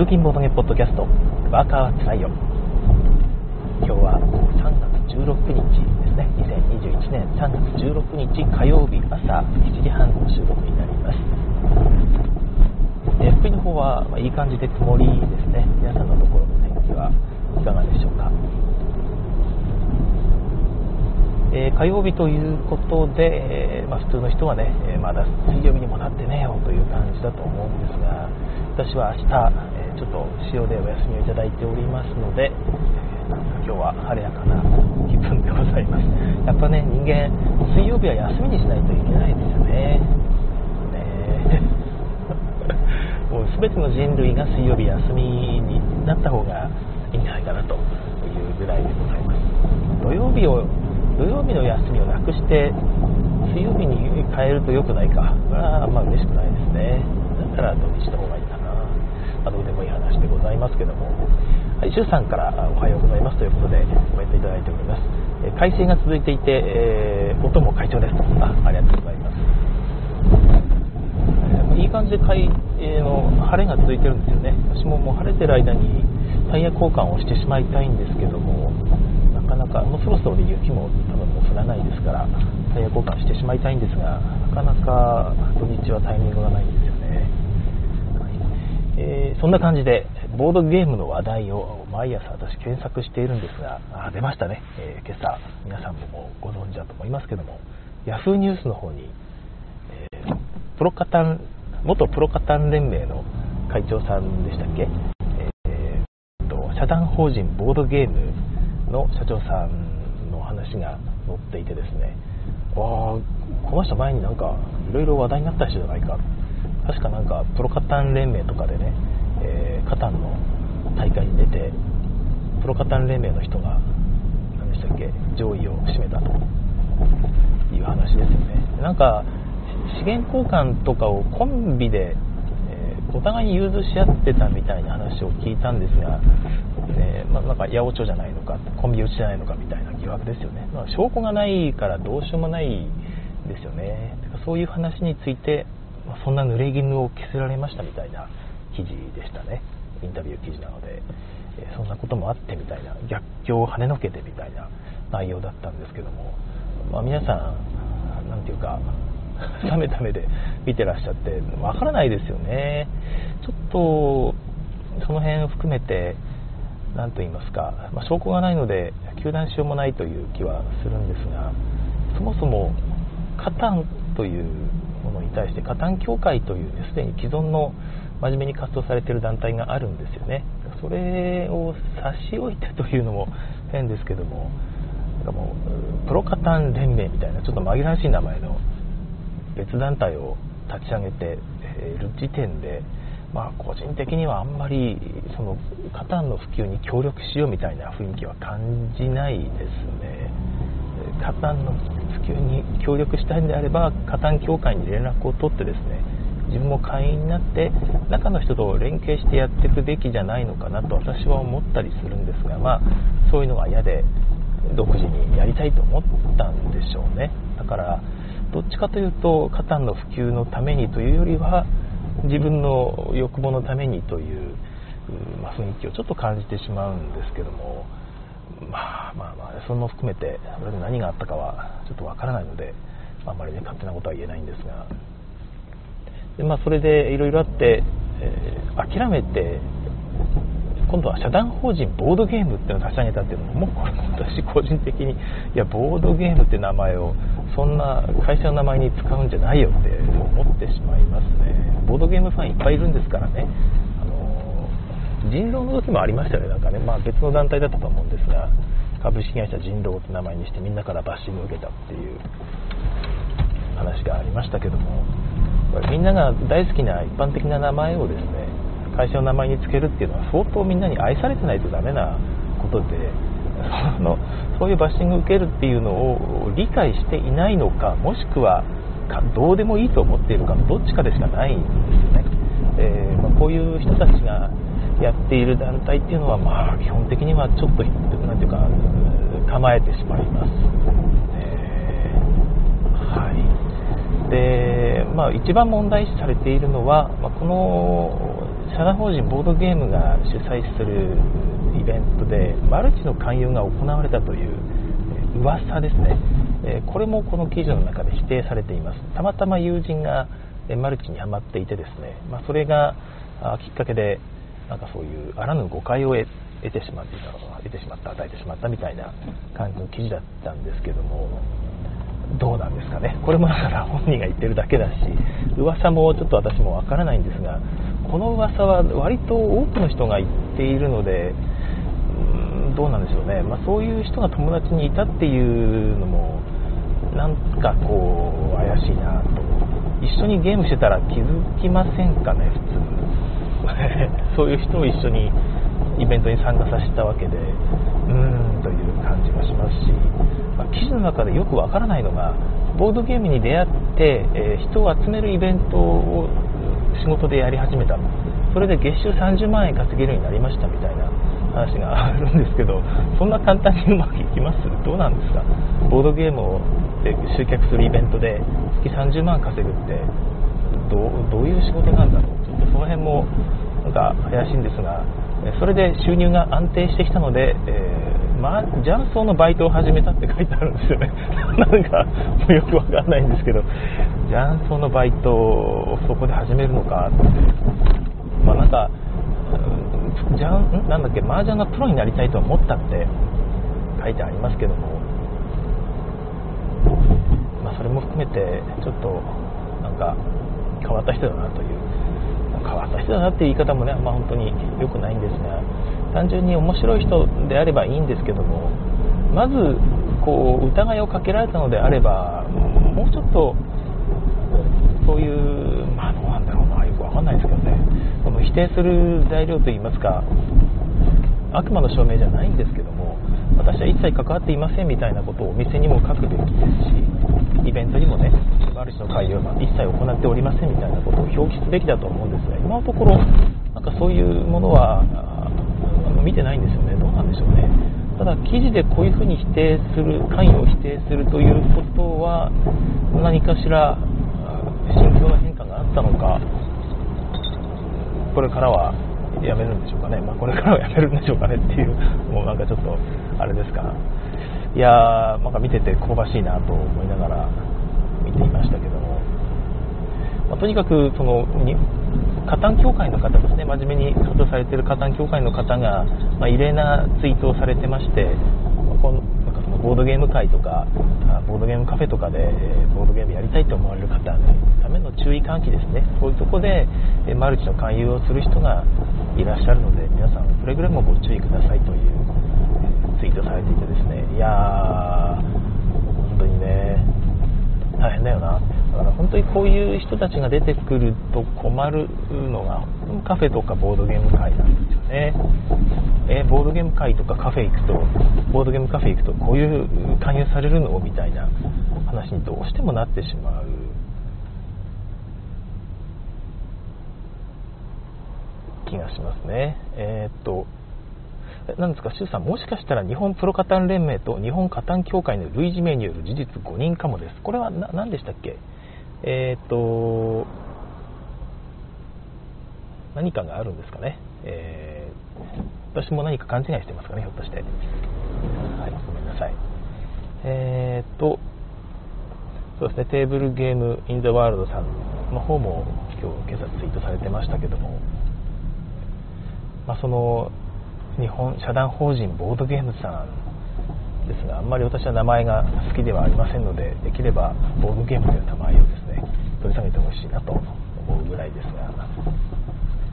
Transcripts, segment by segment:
通勤ボードゲポッドキャスト。ワーカーはつらいよ。今日は3月16日ですね。2021年3月16日火曜日朝7時半の収録になります。え福井の方は、まあ、いい感じで曇りですね。皆さんのところの天気はいかがでしょうか？えー、火曜日ということで、えー、まあ、普通の人はね、えー、まだ水曜日にもなってねえよという感じだと思うんですが私は明日、ちょっと塩でお休みをいただいておりますので、今日は晴れやかな気分でございます。やっぱね人間水曜日は休みにしないといけないですよね。ね。もう全ての人類が水曜日休みになった方がいいんじゃないかなというぐらいでございます。土曜日を土曜日の休みをなくして水曜日に変えると良くないか。これはあんま嬉しくないですね。だったら土日の方がいい、あ、どうでもいい話でございますけども。はい、周さんからおはようございますということでコメントいただいております、え快晴が続いていて、えー、音も快調です。あありがとうございます、えー、いい感じで快、えー、の晴れが続いてるんですよね。私ももう晴れてる間にタイヤ交換をしてしまいたいんですけどもなかなかもうそろそろで雪も多分もう降らないですからタイヤ交換してしまいたいんですがなかなか土日はタイミングがないんです、えー、そんな感じでボードゲームの話題を毎朝私検索しているんですがあ出ましたね、えー、今朝皆さんもご存知だと思いますけども Yahoo ニュースの方に、えー、プロカタン元プロカタン連盟の会長さんでしたっけ、えー、と社団法人ボードゲームの社長さんの話が載っていてですねあこの人前になんかいろいろ話題になった人じゃないか。確かなんかプロカタン連盟とかでね、えー、カタンの大会に出てプロカタン連盟の人が何でしたっけ上位を占めたという話ですよね。なんか資源交換とかをコンビでえお互いに融通し合ってたみたいな話を聞いたんですが、ねまあ、なんか八百長じゃないのかコンビ打ちじゃないのかみたいな疑惑ですよね、まあ、証拠がないからどうしようもないですよね。そういう話について、ま、そんな濡れ衣を着せられましたみたいな記事でしたね。インタビュー記事なので、えー、そんなこともあってみたいな。逆境を跳ねのけてみたいな内容だったんですけども、まあ、皆さん何ていうか冷めた目で見てらっしゃってわからないですよね。ちょっとその辺含めて何と言いますか、まあ、証拠がないので糾弾しようもないという気はするんですがそもそもカタンというものに対してカタン協会という、すでに既存の真面目に活動されている団体があるんですよね。それを差し置いてというのも変ですけどもなんかもうプロカタン連盟みたいなちょっと紛らわしい名前の別団体を立ち上げている時点で、まあ、個人的にはあんまりそのカタンの普及に協力しようみたいな雰囲気は感じないですね。カタンのに協力したいんであればカタン協会に連絡を取ってですね自分も会員になって中の人と連携してやっていくべきじゃないのかなと私は思ったりするんですが、まあ、そういうのが嫌で独自にやりたいと思ったんでしょうね。だからどっちかというとカタンの普及のためにというよりは自分の欲望のためにという、まあ、雰囲気をちょっと感じてしまうんですけども。まあまあまあそれも含めてそれで何があったかはちょっとわからないのであんまりね勝手なことは言えないんですが。で、まあ、それでいろいろあって、えー、諦めて今度は社団法人ボードゲームっていうのを立ち上げたっていうのももうこれ私個人的にいやボードゲームって名前をそんな会社の名前に使うんじゃないよって思ってしまいますね。ボードゲームファンいっぱいいるんですからね。人狼の時もありましたよね。なんかね、まあ、別の団体だったと思うんですが株式会社人狼って名前にしてみんなからバッシングを受けたっていう話がありましたけどもみんなが大好きな一般的な名前をですね会社の名前につけるっていうのは相当みんなに愛されてないとダメなことで そのそういうバッシングを受けるっていうのを理解していないのかもしくはどうでもいいと思っているかのどっちかでしかないんですよね、えー、まあ、こういう人たちがやっている団体っていうのは、まあ、基本的にはちょっと何ていうか構えてしまいます、え。ー、はい。で、まあ、一番問題視されているのは、まあ、この社団法人ボードゲームが主催するイベントでマルチの勧誘が行われたという噂ですね、えこれもこの記事の中で否定されています。たまたま友人がマルチにはまっていてですね、まあ、それがきっかけでなんかそういうあらぬ誤解を得てしまっていた得てしまった与えてしまったみたいな感じの記事だったんですけどもどうなんですかね？これもだから本人が言ってるだけだし噂もちょっと私もわからないんですがこの噂は割と多くの人が言っているのでうんどうなんでしょうね、まあ、そういう人が友達にいたっていうのもなんかこう怪しいなと。一緒にゲームしてたら気づきませんかね？普通。そういう人を一緒にイベントに参加させたわけでうーんという感じがしますし、まあ、記事の中でよくわからないのがボードゲームに出会って、えー、人を集めるイベントを仕事でやり始めた。それで月収30万円稼げるようになりましたみたいな話があるんですけどそんな簡単にうまくいきます？どうなんですか？ボードゲームをで集客するイベントで月30万稼ぐってどういう仕事なんだろう？ちょっとその辺もなんか怪しいんですがそれで収入が安定してきたので、えー、まあ、雀荘のバイトを始めたって書いてあるんですよね。なんかもうよくわかんないんですけど雀荘のバイトをそこで始めるのか。ってまあなんかじゃん？なんだっけ？麻雀のプロになりたいと思ったって書いてありますけども、まあ、それも含めてちょっとなんか変わった人だなという変わった人だなっていう言い方もね、まあ、本当に良くないんですが単純に面白い人であればいいんですけどもまずこう疑いをかけられたのであればもうちょっとそういうまあどうなんだろうなよくわかんないですけどね。この否定する材料といいますか悪魔の証明じゃないんですけども私は一切関わっていませんみたいなことをお店にも書くべきですしイベントにもねマルチの会は一切行っておりませんみたいなことを表記すべきだと思うんですが今のところなんかそういうものは見てないんですよね。どうなんでしょうね。ただ記事でこういうふうに否定する関与を否定するということは何かしら心境の変化があったのかこれからはやめるんでしょうかね、まあ、これからはやめるんでしょうかねっていう、もうなんかちょっと、あれですか、いやー、なんか見てて香ばしいなと思いながら見ていましたけども、まあ、とにかくそのに加担協会の方ですね、真面目に活動されている加担協会の方が、まあ、異例なツイートをされてまして、まあ、このなんかそのボードゲーム会とか、ボードゲームカフェとかで、えボードゲームやりたいと思われる方のための注意喚起ですね、そういうとこで、えマルチの勧誘をする人がいらっしゃるので、皆さん、くれぐれもご注意くださいというツイートされていてですね、いやー、本当にね、大変だよな。だから本当にこういう人たちが出てくると困るのが、カフェとかボードゲーム会なんですよね。えボードゲーム会とかカフェ行くと、ボードゲームカフェ行くとこういう勧誘されるのみたいな話にどうしてもなってしまう。気がしますね。えー、っと、なんですか、周さん、もしかしたら日本プロカタン連盟と日本カタン協会の類似名による事実誤認かもです。これは何でしたっけ？えー、と、何かがあるんですかね？えー、私も何か勘違いしてますかね、ひょっとして。はい、ごめんなさい。えー、と、そうですね、テーブルゲームインザワールドさんの方も今日、今朝ツイートされてましたけども、まあ、その日本社団法人ボードゲームさんですがあんまり私は名前が好きではありませんのでできればボードゲームという名前をですね取り下げてほしいなと思うぐらいですが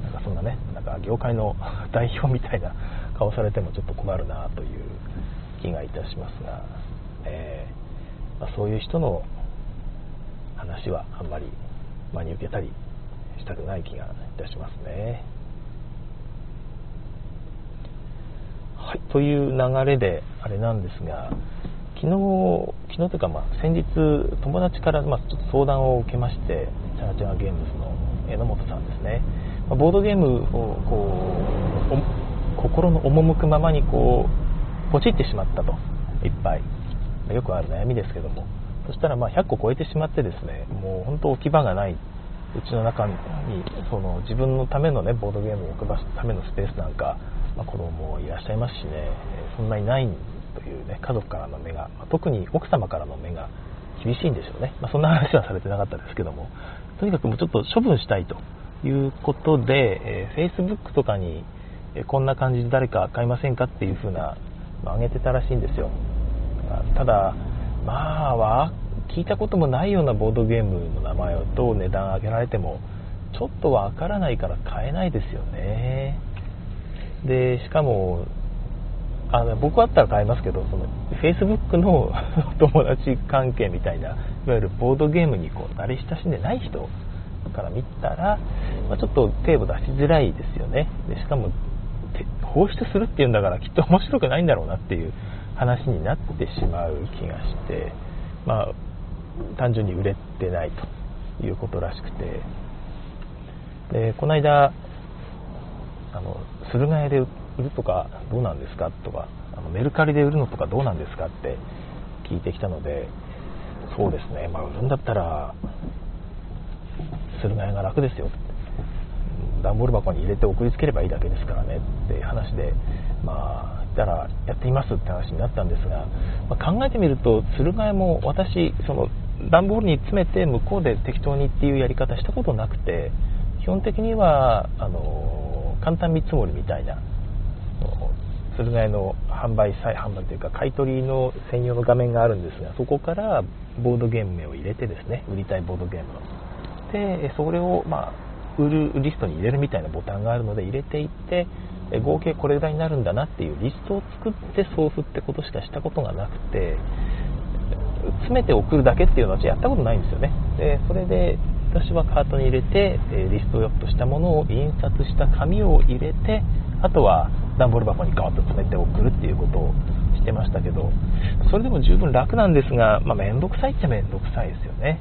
なんかそんなねなんか業界の代表みたいな顔されてもちょっと困るなという気がいたしますが、えー、まあ、そういう人の話はあんまり真に受けたりしたくない気がいたしますね。はい、という流れであれなんですが昨日昨日というかまあ先日友達からまあちょっと相談を受けましてチャーチャーゲームズの榎本さんですね、まあ、ボードゲームをこう心の赴くままにこうポチってしまったと。いっぱい。まよくある悩みですけども。そしたらまあ100個超えてしまってですねもう本当置き場がない。うちの中にその自分のためのねボードゲームを置く場所ためのスペースなんか、まあ、子供もいらっしゃいますしねそんなにないというね家族からの目が、まあ、特に奥様からの目が厳しいんでしょうね、まあ、そんな話はされてなかったですけどもとにかくもうちょっと処分したいということで、えー、Facebook とかに、えこんな感じで誰か買いませんかっていう風な、まあ、上げてたらしいんですよ。ただまあは聞いたこともないようなボードゲームの名前と値段上げられてもちょっとわからないから買えないですよね。でしかもあの僕あったら買いますけどその Facebook の 友達関係みたいないわゆるボードゲームにこう慣れ親しんでない人から見たら、まあ、ちょっと手を出しづらいですよね。でしかも放出するっていうんだからきっと面白くないんだろうなっていう話になってしまう気がしてまあ単純に売れてないということらしくて。でこの間あの駿河屋で売るとかどうなんですかとかあのメルカリで売るのとかどうなんですかって聞いてきたのでそうですね、まあ、売るんだったら駿河屋が楽ですよ。段ボール箱に入れて送りつければいいだけですからねって話でまあたらやってみますって話になったんですが、まあ、考えてみると鶴ヶ谷も私その段ボールに詰めて向こうで適当にっていうやり方したことなくて基本的にはあの簡単見積もりみたいな。鶴ヶ谷の販売再販売というか買い取りの専用の画面があるんですがそこからボードゲーム名を入れてですね売りたいボードゲームの。でそれをまあ売るリストに入れるみたいなボタンがあるので入れていって合計これぐらいになるんだなっていうリストを作って送付ってことしかしたことがなくて詰めて送るだけっていうのはやったことないんですよね。でそれで私はカートに入れてえリストアップしたものを印刷した紙を入れてあとは段ボール箱にガーッと詰めて送るっていうことをしてましたけどそれでも十分楽なんですが、まあ、めんどくさいっちゃめんどくさいですよね。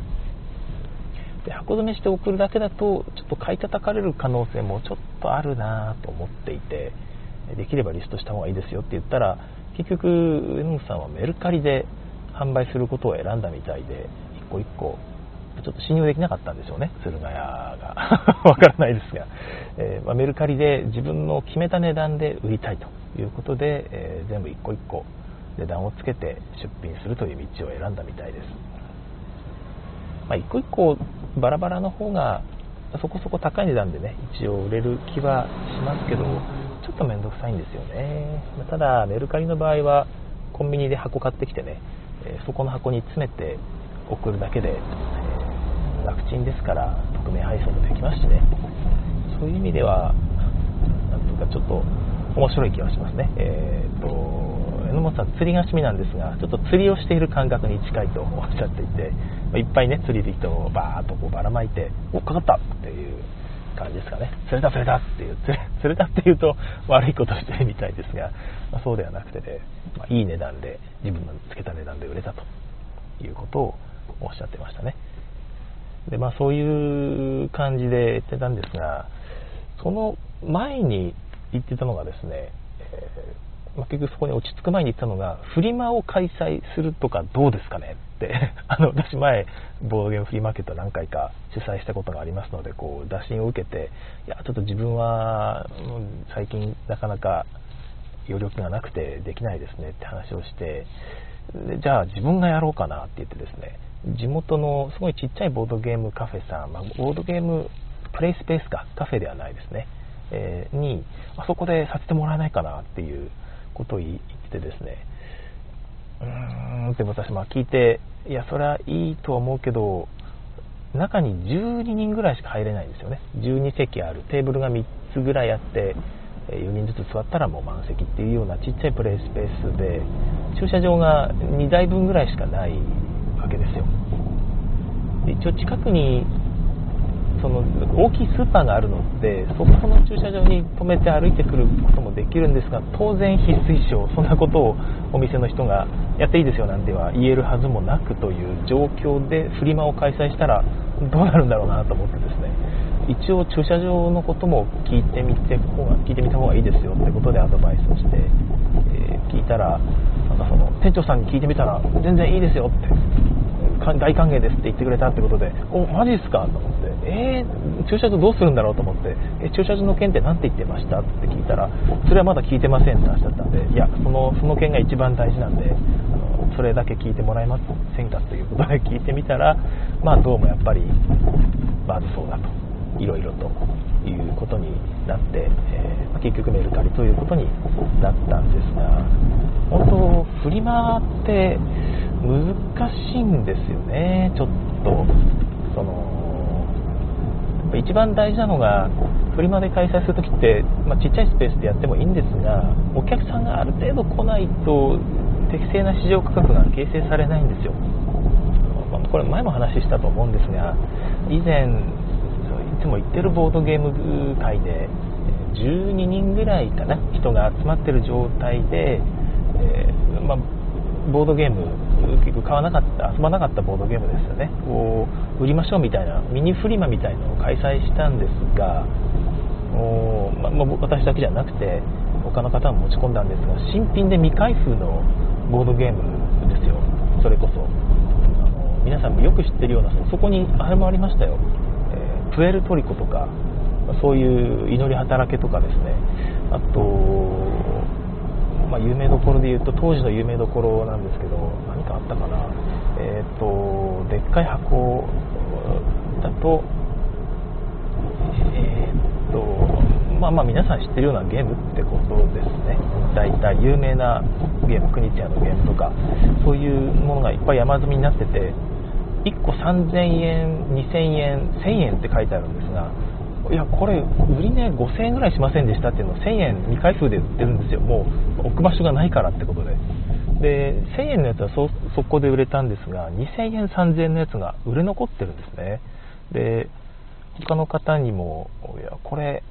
で箱詰めして送るだけだとちょっと買い叩かれる可能性もちょっとあるなと思っていてできればリストした方がいいですよって言ったら結局榎本さんはメルカリで販売することを選んだみたいで一個一個ちょっと信用できなかったんでしょうね。駿河屋が。わからないですが、えー、まあ、メルカリで自分の決めた値段で売りたいということで、えー、全部一個一個値段をつけて出品するという道を選んだみたいです、まあ、一個一個バラバラの方がそこそこ高い値段でね一応売れる気はしますけどちょっと面倒くさいんですよね。ただメルカリの場合はコンビニで箱買ってきてねそこの箱に詰めて送るだけで、え、楽ちんですから匿名配送もできますしね。そういう意味ではなんとかちょっと面白い気がしますね。えー、と榎本さん釣りが趣味なんですがちょっと釣りをしている感覚に近いとおっしゃっていていっぱいね釣りで人をバーッとこうばらまいておかかったっていう感じですかね。釣れた釣れたっていう釣れたっていうと悪いことしてるみたいですが、まあ、そうではなくてね、まあ、いい値段で自分のつけた値段で売れたということをおっしゃってましたね。でまあそういう感じで言ってたんですがその前に言ってたのがですね、えーまあ、結局そこに落ち着く前に言ったのが、フリマを開催するとかどうですかねって、あの、私前、ボードゲームフリーマーケット何回か主催したことがありますので、こう、打診を受けて、いや、ちょっと自分は、最近なかなか余力がなくてできないですねって話をして、でじゃあ自分がやろうかなって言ってですね、地元のすごいちっちゃいボードゲームカフェさん、まあ、ボードゲームプレイスペースか、カフェではないですね、えー、に、あそこでさせてもらえないかなっていうことを言ってですね、うーんって私、まあ聞いて、いや、それはいいとは思うけど、中に12人ぐらいしか入れないんですよね。12席ある。テーブルが3つぐらいあって、4人ずつ座ったらもう満席っていうようなちっちゃいプレイスペースで、駐車場が2台分ぐらいしかないわけですよ。一応近くにその大きいスーパーがあるのでそこの駐車場に止めて歩いてくることもできるんですが当然非推奨そんなことをお店の人がやっていいですよなんては言えるはずもなくという状況でフリマを開催したらどうなるんだろうなと思ってですね一応駐車場のことも聞いてみて聞いてみた方がいいですよってことでアドバイスをして、えー、聞いたらなんかその店長さんに聞いてみたら全然いいですよって大歓迎ですって言ってくれたってことでおマジっすかと思ってえー、駐車場どうするんだろうと思ってえ駐車場の件って何て言ってましたって聞いたらそれはまだ聞いてませんって話だったんでいやそのその件が一番大事なんであのそれだけ聞いてもらえませんかということで聞いてみたらまあどうもやっぱりまずそうだといろいろということになって、えー、結局メルカリということになったんですが本当フリマって難しいんですよねちょっと。その一番大事なのがフリマで開催するときって、まあ、ちっちゃいスペースでやってもいいんですがお客さんがある程度来ないと適正な市場価格が形成されないんですよ、これ前も話したと思うんですが以前いつも行ってるボードゲーム界で12人ぐらいかな人が集まってる状態で、えー、まあ、ボードゲーム結局買わなかった遊ばなかったボードゲームですよね。を売りましょうみたいなミニフリマみたいなのを開催したんですがお、まま私だけじゃなくて他の方も持ち込んだんですが新品で未開封のボードゲームですよ。それこそ。あの皆さんもよく知ってるようなそこにあれもありましたよ。えプエルトリコとかそういう祈り働けとかですね。あと、まあ、有名どころで言うと当時の有名どころなんですけどったかなえっ、ー、とでっかい箱だとえっ、ー、とまあまあ皆さん知ってるようなゲームってことですね大体有名なゲームクニチアのゲームとかそういうものがいっぱい山積みになってて1個3000円、2000円、1000円って書いてあるんですが、いや、これ、売り値5000円ぐらいしませんでしたっていうのを1000円未開封で売ってるんですよ、もう置く場所がないからってことで。で、1000円のやつは速攻で売れたんですが、2000円、3000円のやつが売れ残ってるんですね。で、他の方にも、いや、これ、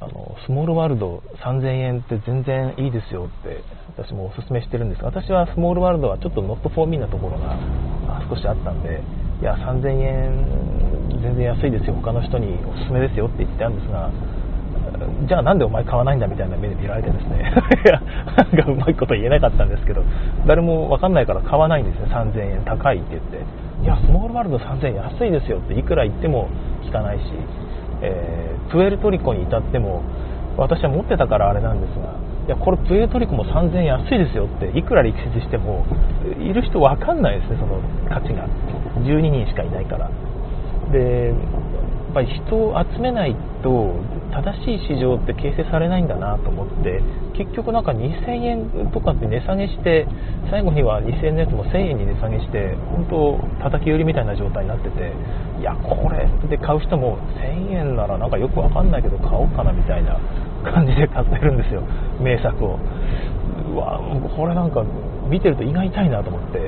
あのスモールワールド3000円って全然いいですよって私もおすすめしてるんですが私はスモールワールドはちょっとノットフォーミーなところが少しあったんでいや3000円全然安いですよ他の人におすすめですよって言ってたんですがじゃあなんでお前買わないんだみたいな目で見られてですね。いやなんかうまいこと言えなかったんですけど誰も分かんないから買わないんですね3000円高いって言って。いやスモールワールド3000円安いですよっていくら言っても聞かないし。え、プエルトリコに至っても私は持ってたからあれなんですがいやこれプエルトリコも3000円安いですよっていくら力説してもいる人分かんないですねその価値が。12人しかいないから。でやっぱり人を集めないと正しい市場って形成されないんだなと思って結局なんか2000円とかって値下げして最後には2000円のやつも1000円に値下げして本当叩き売りみたいな状態になってていやこれで買う人も1000円ならなんかよくわかんないけど買おうかなみたいな感じで買ってるんですよ。名作を。うわこれなんか見てると胃が痛いなと思って、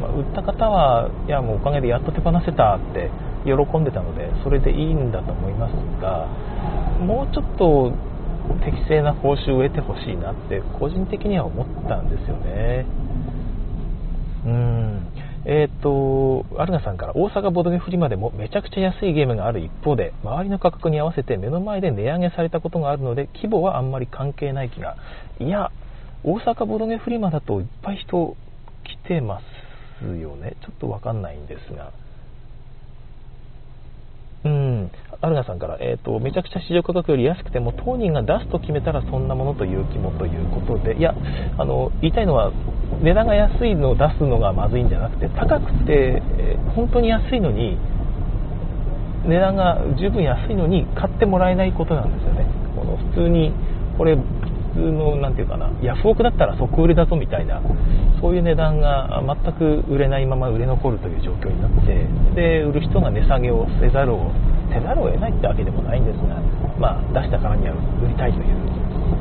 まあ、売った方はいやもうおかげでやっと手放せたって喜んでたのでそれでいいんだと思いますがもうちょっと適正な報酬を得てほしいなって個人的には思ったんですよね。うん。えっ、ー、とアルナさんから大阪ボドゲフリマでもめちゃくちゃ安いゲームがある一方で周りの価格に合わせて目の前で値上げされたことがあるので規模はあんまり関係ない気が。いや大阪ボドゲフリマだといっぱい人来てますよね。ちょっとわかんないんですが、アルナさんから、えーと、めちゃくちゃ市場価格より安くても当人が出すと決めたらそんなものという気もということでいやあの言いたいのは値段が安いのを出すのがまずいんじゃなくて高くて、えー、本当に安いのに値段が十分安いのに買ってもらえないことなんですよね。この普通にこれ普通の何て言うかなヤフオクだったら即売れだぞみたいなそういう値段が全く売れないまま売れ残るという状況になってで売る人が値下げをせざるをせざるを得ないってわけでもないんですが、まあ、出したからには売りたいという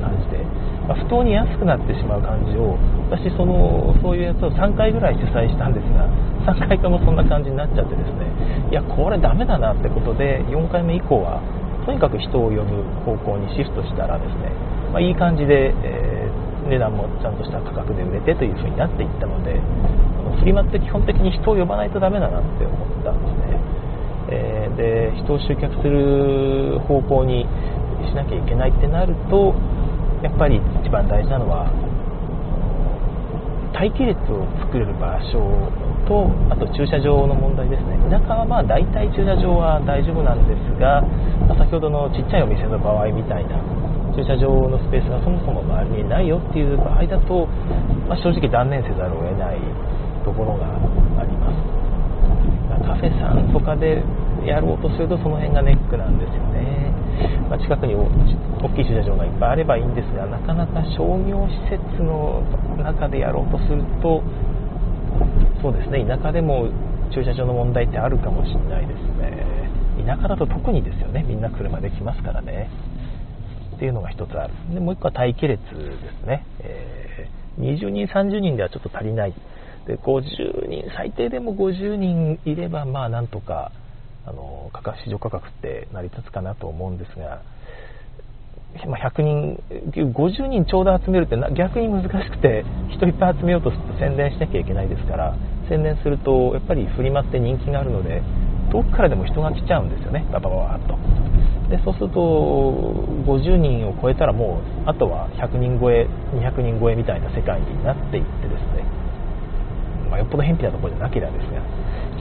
感じで、まあ、不当に安くなってしまう感じを私そのそういうやつを3回ぐらい主催したんですが3回ともそんな感じになっちゃってですねいやこれダメだなってことで4回目以降はとにかく人を呼ぶ方向にシフトしたらですねまあ、いい感じで、えー、値段もちゃんとした価格で売れてという風になっていったのでフリマって基本的に人を呼ばないとダメだなって思ったんですね、えー、で人を集客する方向にしなきゃいけないってなるとやっぱり一番大事なのは待機列を作れる場所とあと駐車場の問題ですね。田舎はまあ大体駐車場は大丈夫なんですが、ま、先ほどのちっちゃいお店の場合みたいな駐車場のスペースがそもそも周りにないよっていう場合だと、まあ、正直断念せざるを得ないところがカフェさんとかでやろうとするとその辺がネックなんですよね、まあ、近くに大きい駐車場がいっぱいあればいいんですがなかなか商業施設の中でやろうとするとそうですね田舎でも駐車場の問題ってあるかもしれないですね。田舎だと特にですよねみんな車で来ますからね。っていうのが1つある。でもう1個は待機列ですね、えー、20人30人ではちょっと足りないで50人最低でも50人いればまあなんとかあの価格市場価格って成り立つかなと思うんですが、ま100人50人ちょうど集めるって逆に難しくて人いっぱい集めようとすると宣伝しなきゃいけないですから宣伝するとやっぱりフリマって人気があるので遠くからでも人が来ちゃうんですよねババババッと。でそうすると50人を超えたらもうあとは100人超え200人超えみたいな世界になっていってですね、まあ、よっぽど偏僻なところじゃなければですが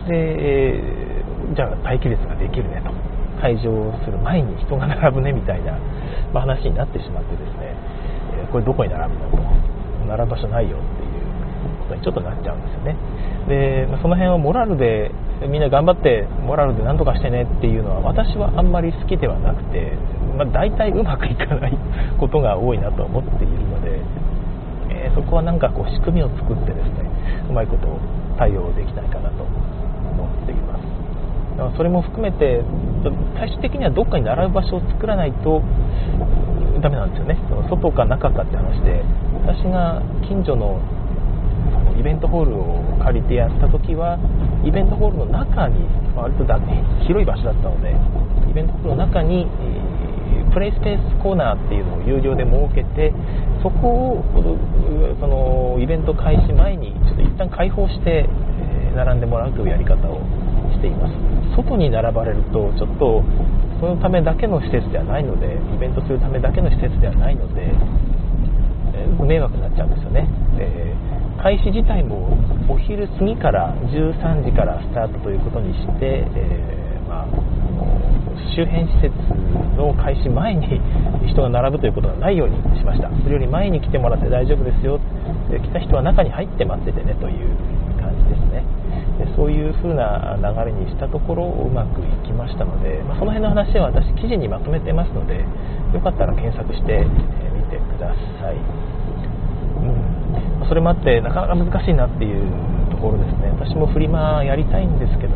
で、えー、じゃあ待機列ができるねと。会場する前に人が並ぶねみたいな、まあ、話になってしまってですね、えー、これどこに並ぶのと。並ぶ場所ないよっていうことにちょっとなっちゃうんですよね。で、まあ、その辺はモラルでみんな頑張ってモラルで何とかしてねっていうのは私はあんまり好きではなくて、まあ、大体うまくいかないことが多いなと思っているので、えー、そこはなんかこう仕組みを作ってですねうまいこと対応できないかなと思っています。だからそれも含めて最終的にはどっかに並ぶ場所を作らないとダメなんですよね。外か中かって話で私が近所のイベントホールを借りてやった時はイベントホールの中に割とだ広い場所だったのでイベントホールの中にプレイスペースコーナーっていうのを有料で設けてそこをそのイベント開始前にちょっと一旦開放して並んでもらうというやり方をしています。外に並ばれるとちょっとそのためだけの施設ではないのでイベントするためだけの施設ではないので迷惑になっちゃうんですよね、開始自体もお昼過ぎから13時からスタートということにして、えー、まあ、周辺施設の開始前に人が並ぶということがないようにしました。それより前に来てもらって大丈夫ですよで来た人は中に入って待っててねという感じですね。でそういう風な流れにしたところうまくいきましたので、まあ、その辺の話は私記事にまとめてますのでよかったら検索してみてください、うん。それもあってなかなか難しいなっていうところですね。私もフリマやりたいんですけど、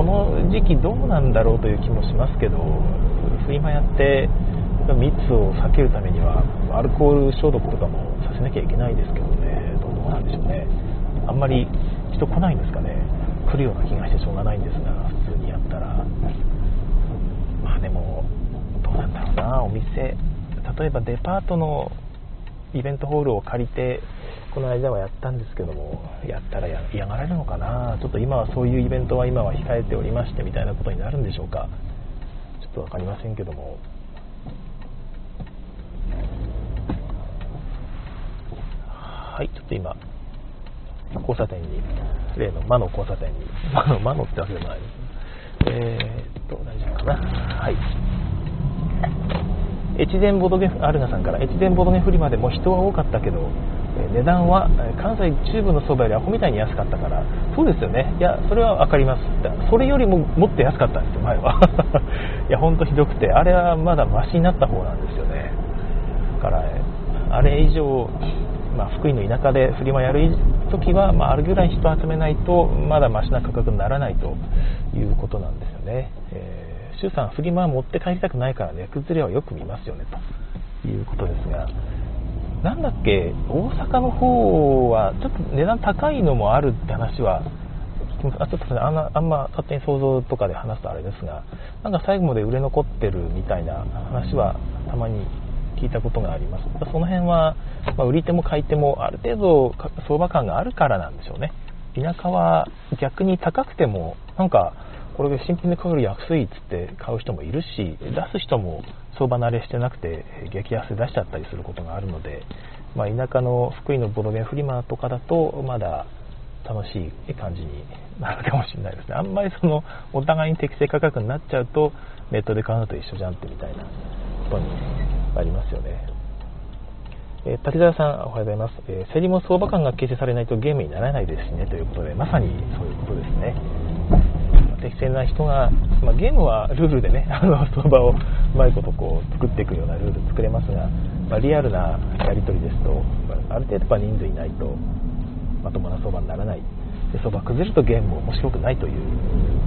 この時期どうなんだろうという気もしますけどフリマやって密を避けるためにはアルコール消毒とかもさせなきゃいけないですけどね。どうなんでしょうね。あんまり人来ないんですかね。来るような気がしてしょうがないんですが普通にやったら。まあでもどうなんだろうなお店。例えばデパートのイベントホールを借りてこの間はやったんですけどもやったら嫌がられるのかな。ちょっと今はそういうイベントは今は控えておりましてみたいなことになるんでしょうか。ちょっと分かりませんけども。はいちょっと今交差点に例の魔の交差点に。魔の魔のってわけでもない。ですえー、っと大丈夫かな。はい。越前ボドゲアルナさんから越前ボドゲフリマでも人は多かったけど値段は関西中部の相場よりアホみたいに安かったからそうですよね。いやそれは分かりますそれよりももっと安かったんですよ前は。いや本当ひどくてあれはまだマシになった方なんですよね。だからあれ以上、まあ、福井の田舎でフリマやる時は、まあ、あるぐらい人集めないとまだマシな価格にならないということなんですよね、えー周さん、フリマは持って帰りたくないからね、崩れはよく見ますよね、ということですが、なんだっけ、大阪の方は、ちょっと値段高いのもあるって話は、あちょっと、ね、あんなあんま勝手に想像とかで話すとあれですが、なんか最後まで売れ残ってるみたいな話はたまに聞いたことがあります。その辺は、まあ、売り手も買い手もある程度相場感があるからなんでしょうね。田舎は逆に高くても、なんか、これで新品で買うより安いっつって買う人もいるし出す人も相場慣れしてなくて激安で出しちゃったりすることがあるので、まあ、田舎の福井のボドゲンフリマとかだとまだ楽しい感じになるかもしれないですね。あんまりその、お互いに適正価格になっちゃうと、ネットで買うのと一緒じゃんってみたいなことになりますよね。えー、滝沢さん、おはようございます。えー、競りも相場感が形成されないとゲームにならないですしね、ということで、まさにそういうことですね。適正な人が、まあ、ゲームはルールでね、あの相場をうまいことこう作っていくようなルール作れますが、まあ、リアルなやり取りですと、ある程度人数いないとまともな相場にならない。で相場崩れるとゲームも面白くないという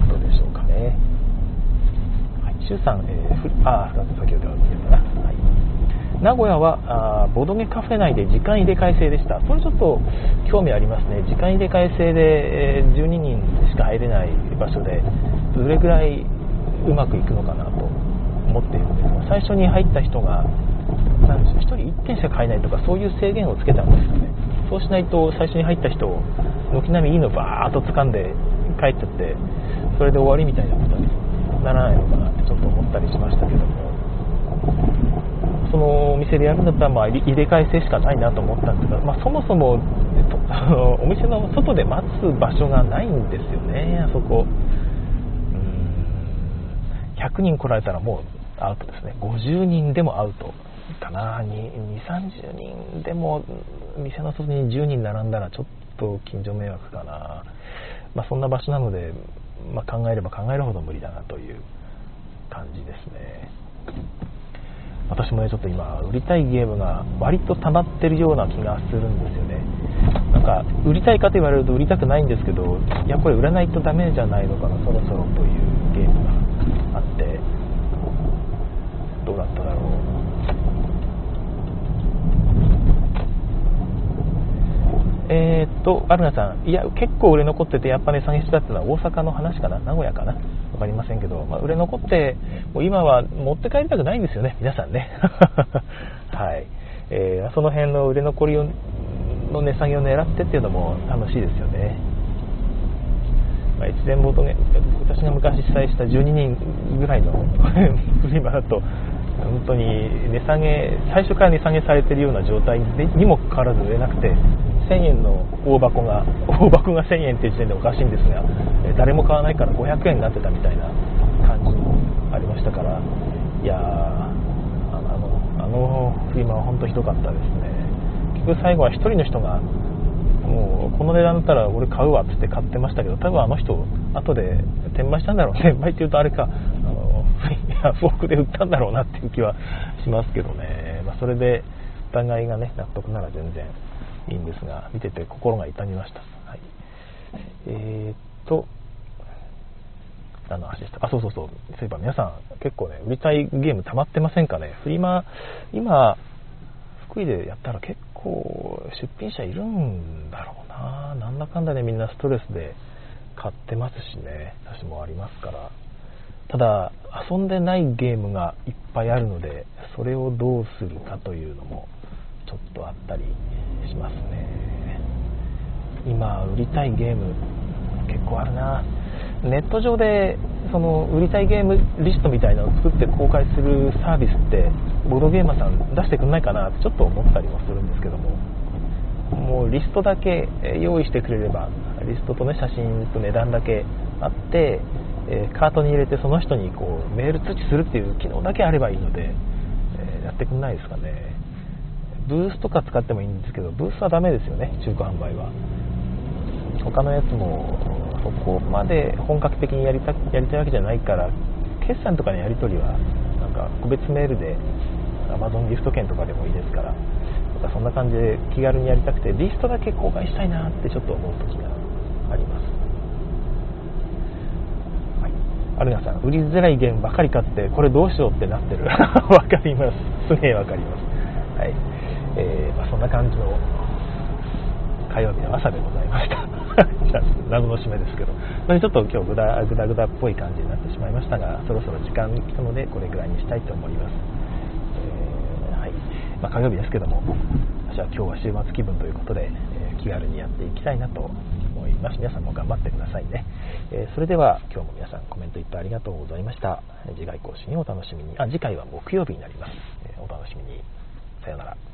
ことでしょうかね。はい、周さん、えー、あ、先ほど言ったな。はい、名古屋はあボドゲカフェ内で時間入れ替え制でした。これちょっと興味ありますね。時間入れ替え制で、えー、12人しか入れない場所で、どれぐらいうまくいくのかなと思っているんですが、最初に入った人が、なんでしょう、1人1点しか買えないとか、そういう制限をつけたんですかね。そうしないと最初に入った人軒並みいいのバーッと掴んで帰っちゃってそれで終わりみたいなことにならないのかなってちょっと思ったりしましたけどもそのお店でやるんだったらまあ入れ替え制しかないなと思ったんですが、まあ、そもそも、えっと、お店の外で待つ場所がないんですよねあそこ。100人来られたらもうアウトですね。50人でもアウトかな。2 3 0人でも店の外に10人並んだらちょっと近所迷惑かな、まあ、そんな場所なので、まあ、考えれば考えるほど無理だなという感じですね。私もねちょっと今売りたいゲームが割と溜まってるような気がするんですよね。なんか売りたいかと言われると売りたくないんですけどやっぱり売らないとダメじゃないのかなそろそろというゲームがあってどうだっただろうえー、っと、アルナさん、いや、結構売れ残ってて、やっぱ値下げしたってのは大阪の話かな、名古屋かな、分かりませんけど、まあ、売れ残って、もう今は持って帰りたくないんですよね、皆さんね。はい。えー、その辺の売れ残りの値下げを狙ってっていうのも楽しいですよね。まあ、越前ボートね、私が昔主催した12人ぐらいのフリマだと、本当に値下げ、最初から値下げされてるような状態にもかかわらず売れなくて、1000円の大箱が、大箱が1000円っていう時点でおかしいんですが、誰も買わないから500円になってたみたいな感じもありましたから、いやあの、あのフリマは本当ひどかったですね。結局最後は1人の人が、もうこの値段だったら俺買うわっつって買ってましたけど、多分あの人、後で転売したんだろう。転売っていうとあれか、あの、ヤフオクで売ったんだろうなっていう気はしますけどね。まあ、それで、お互いがね、納得なら全然いいんですが、見てて心が痛みました。はい、えー、っと、何の話でした？あ、そうそうそう。そういえば皆さん、結構ね、売りたいゲーム溜まってませんかね？フリマ、今、福井でやったら結構出品者いるんだろうな。なんだかんだね、みんなストレスで買ってますしね。私もありますから。ただ、遊んでないゲームがいっぱいあるので、それをどうするかというのもちょっとあったりしますね。今売りたいゲーム結構あるな。ネット上でその売りたいゲームリストみたいなのを作って公開するサービスってボードゲーマーさん出してくんないかなってちょっと思ったりもするんですけども。もうリストだけ用意してくれればリストとね写真と値段だけあって、えカートに入れてその人にこうメール通知するっていう機能だけあればいいので、えやってくんないですかね。ブースとか使ってもいいんですけどブースはダメですよね中古販売は。他のやつもそこまで本格的にやりたやりたいわけじゃないから決算とかのやり取りはなんか個別メールで Amazon ギフト券とかでもいいですからなんかそんな感じで気軽にやりたくてリストだけ公開したいなってちょっと思う時があります、はい、アルナさん売りづらいゲームばかり買ってこれどうしようってなってる。わかります。すげえわかります。はい。えー、まあ、そんな感じの火曜日の朝でございました。謎の締めですけど。ちょっと今日グダグダグダっぽい感じになってしまいましたがそろそろ時間来たのでこれぐらいにしたいと思います、えー、はい。まあ、火曜日ですけども私は今日は週末気分ということで、えー、気軽にやっていきたいなと思います。皆さんも頑張ってくださいね、えそれでは今日も皆さんコメントいっぱいありがとうございました。次回更新をお楽しみに。あ次回は木曜日になります、えお楽しみに。さよなら。